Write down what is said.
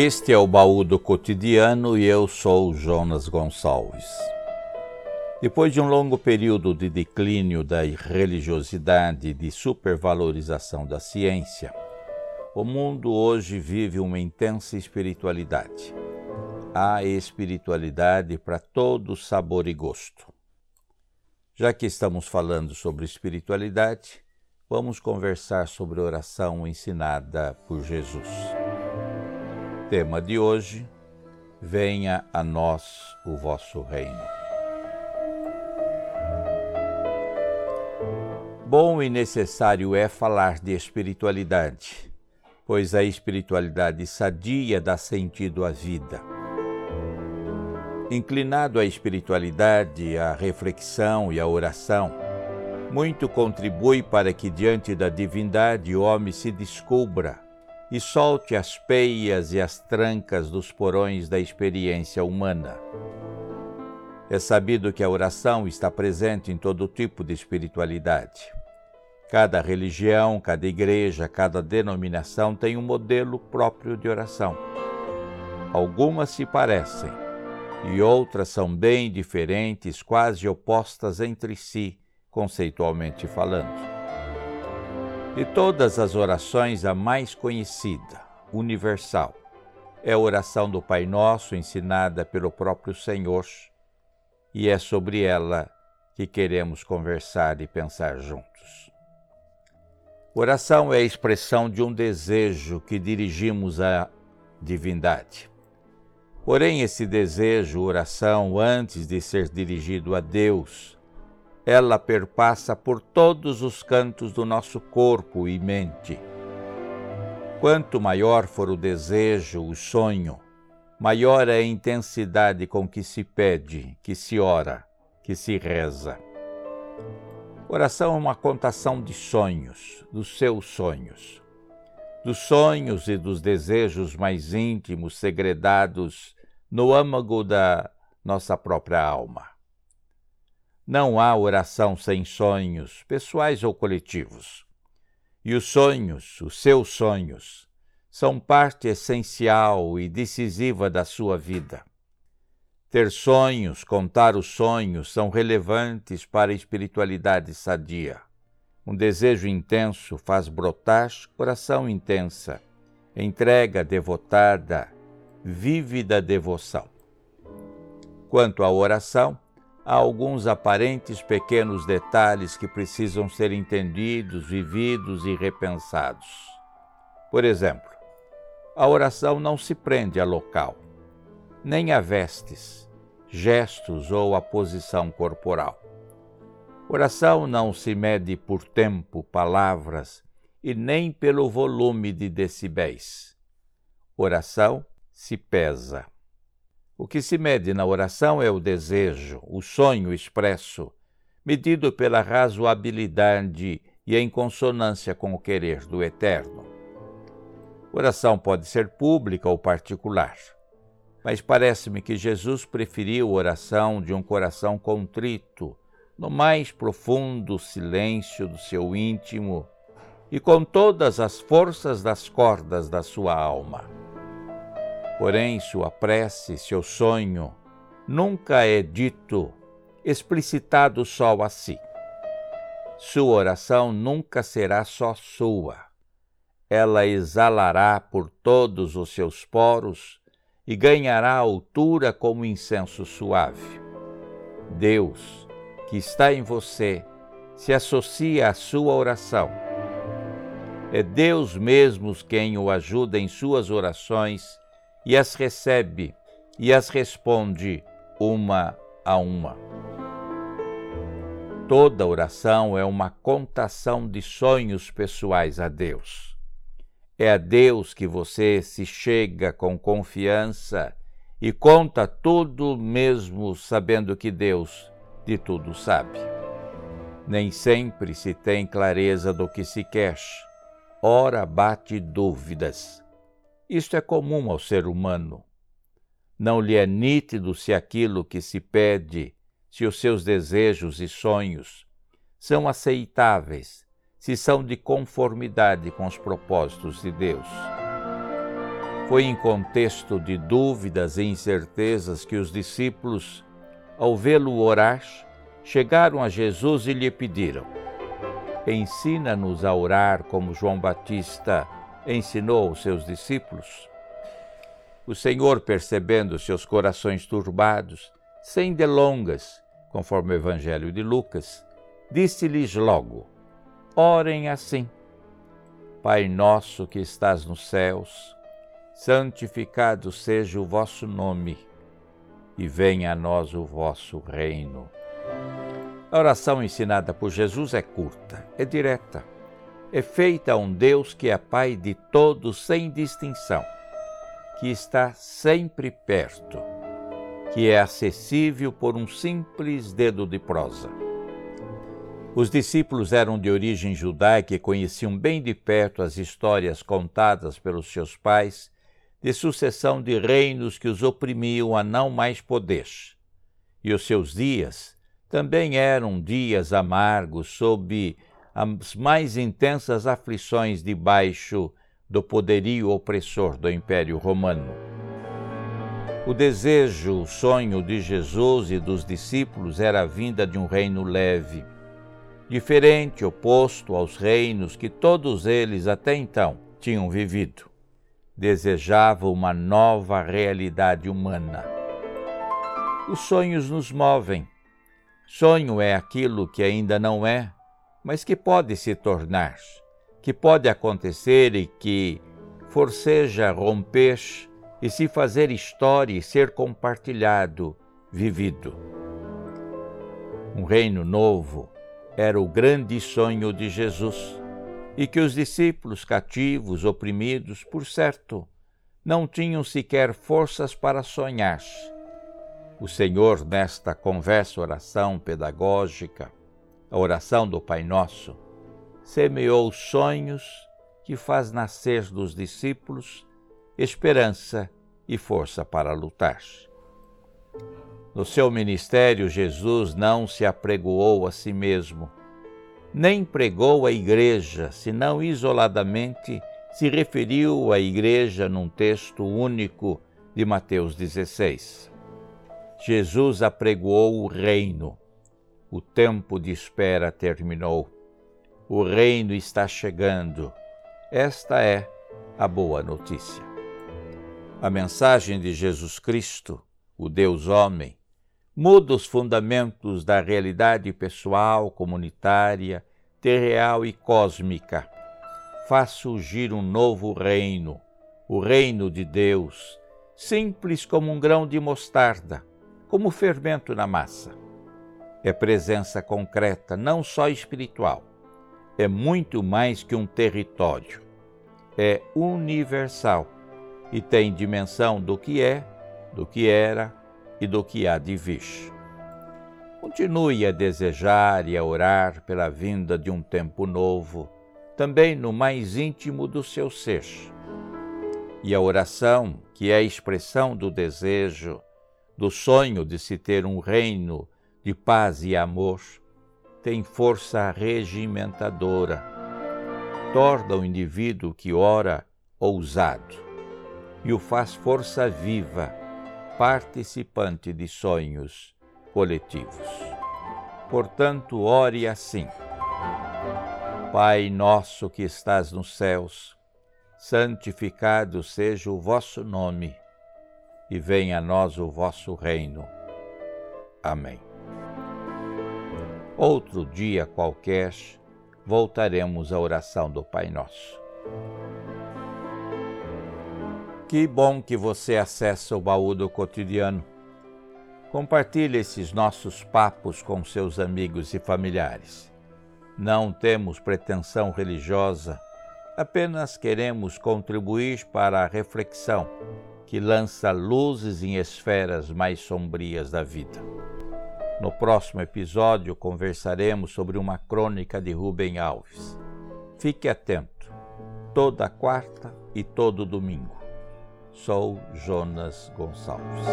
Este é o baú do cotidiano e eu sou Jonas Gonçalves. Depois de um longo período de declínio da religiosidade e de supervalorização da ciência, o mundo hoje vive uma intensa espiritualidade. Há espiritualidade para todo sabor e gosto. Já que estamos falando sobre espiritualidade, vamos conversar sobre oração ensinada por Jesus. Tema de hoje: Venha a nós o vosso reino. Bom e necessário é falar de espiritualidade, pois a espiritualidade sadia dá sentido à vida. Inclinado à espiritualidade, à reflexão e à oração, muito contribui para que, diante da divindade, o homem se descubra e solte as peias e as trancas dos porões da experiência humana. É sabido que a oração está presente em todo tipo de espiritualidade. Cada religião, cada igreja, cada denominação tem um modelo próprio de oração. Algumas se parecem e outras são bem diferentes, quase opostas entre si, conceitualmente falando. De todas as orações, a mais conhecida, universal, é a oração do Pai Nosso ensinada pelo próprio Senhor, e é sobre ela que queremos conversar e pensar juntos. Oração é a expressão de um desejo que dirigimos à divindade. Porém, esse desejo, oração, antes de ser dirigido a Deus, ela perpassa por todos os cantos do nosso corpo e mente. Quanto maior for o desejo, o sonho, maior é a intensidade com que se pede, que se ora, que se reza. Oração é uma contação de sonhos, dos seus sonhos, dos sonhos e dos desejos mais íntimos, segredados no âmago da nossa própria alma. Não há oração sem sonhos, pessoais ou coletivos. E os sonhos, os seus sonhos, são parte essencial e decisiva da sua vida. Ter sonhos, contar os sonhos, são relevantes para a espiritualidade sadia. Um desejo intenso faz brotar oração intensa, entrega devotada, vívida devoção. Quanto à oração, há alguns aparentes pequenos detalhes que precisam ser entendidos, vividos e repensados. Por exemplo, a oração não se prende a local, nem a vestes, gestos ou a posição corporal. Oração não se mede por tempo, palavras e nem pelo volume de decibéis. Oração se pesa. O que se mede na oração é o desejo, o sonho expresso, medido pela razoabilidade e em consonância com o querer do Eterno. Oração pode ser pública ou particular, mas parece-me que Jesus preferiu oração de um coração contrito, no mais profundo silêncio do seu íntimo e com todas as forças das cordas da sua alma. Porém, sua prece, seu sonho, nunca é dito, explicitado só a si. Sua oração nunca será só sua. Ela exalará por todos os seus poros e ganhará altura como incenso suave. Deus, que está em você, se associa à sua oração. É Deus mesmo quem o ajuda em suas orações e as recebe e as responde uma a uma. Toda oração é uma contação de sonhos pessoais a Deus. É a Deus que você se chega com confiança e conta tudo mesmo sabendo que Deus de tudo sabe. Nem sempre se tem clareza do que se quer. Ora bate dúvidas isto é comum ao ser humano. Não lhe é nítido se aquilo que se pede, se os seus desejos e sonhos são aceitáveis, se são de conformidade com os propósitos de Deus. Foi em contexto de dúvidas e incertezas que os discípulos, ao vê-lo orar, chegaram a Jesus e lhe pediram: Ensina-nos a orar como João Batista ensinou aos seus discípulos. O Senhor, percebendo seus corações turbados, sem delongas, conforme o Evangelho de Lucas, disse-lhes logo: Orem assim. Pai nosso que estás nos céus, santificado seja o vosso nome, e venha a nós o vosso reino. A oração ensinada por Jesus é curta, é direta, é feita a um Deus que é Pai de todos sem distinção, que está sempre perto, que é acessível por um simples dedo de prosa. Os discípulos eram de origem judaica e conheciam bem de perto as histórias contadas pelos seus pais de sucessão de reinos que os oprimiam a não mais poder. E os seus dias também eram dias amargos sob as mais intensas aflições debaixo do poderio opressor do Império Romano. O desejo, o sonho de Jesus e dos discípulos era a vinda de um reino leve, diferente, oposto aos reinos que todos eles até então tinham vivido desejava uma nova realidade humana. Os sonhos nos movem. Sonho é aquilo que ainda não é, mas que pode se tornar, que pode acontecer e que forceja romper e se fazer história e ser compartilhado, vivido. Um reino novo era o grande sonho de Jesus e que os discípulos cativos, oprimidos, por certo, não tinham sequer forças para sonhar. O Senhor, nesta conversa, oração pedagógica, a oração do Pai Nosso, semeou sonhos que faz nascer dos discípulos esperança e força para lutar. No seu ministério, Jesus não se apregoou a si mesmo, nem pregou a igreja, senão isoladamente se referiu à igreja num texto único de Mateus 16. Jesus apregoou o reino. O tempo de espera terminou. O reino está chegando. Esta é a boa notícia. A mensagem de Jesus Cristo, o Deus homem, muda os fundamentos da realidade pessoal, comunitária, terreal e cósmica. Faz surgir um novo reino, o reino de Deus, simples como um grão de mostarda, como fermento na massa. É presença concreta, não só espiritual. É muito mais que um território. É universal e tem dimensão do que é, do que era e do que há de vir. Continue a desejar e a orar pela vinda de um tempo novo, também no mais íntimo do seu ser. E a oração, que é a expressão do desejo, do sonho de se ter um reino de paz e amor, tem força regimentadora, torna o indivíduo que ora ousado e o faz força viva participante de sonhos coletivos. Portanto, ore assim: Pai nosso que estás nos céus, santificado seja o vosso nome, e venha a nós o vosso reino. Amém. Outro dia qualquer, voltaremos à oração do Pai Nosso. Que bom que você acessa o baú do cotidiano. Compartilhe esses nossos papos com seus amigos e familiares. Não temos pretensão religiosa, apenas queremos contribuir para a reflexão que lança luzes em esferas mais sombrias da vida. No próximo episódio conversaremos sobre uma crônica de Rubem Alves. Fique atento, toda quarta e todo domingo. Sou Jonas Gonçalves.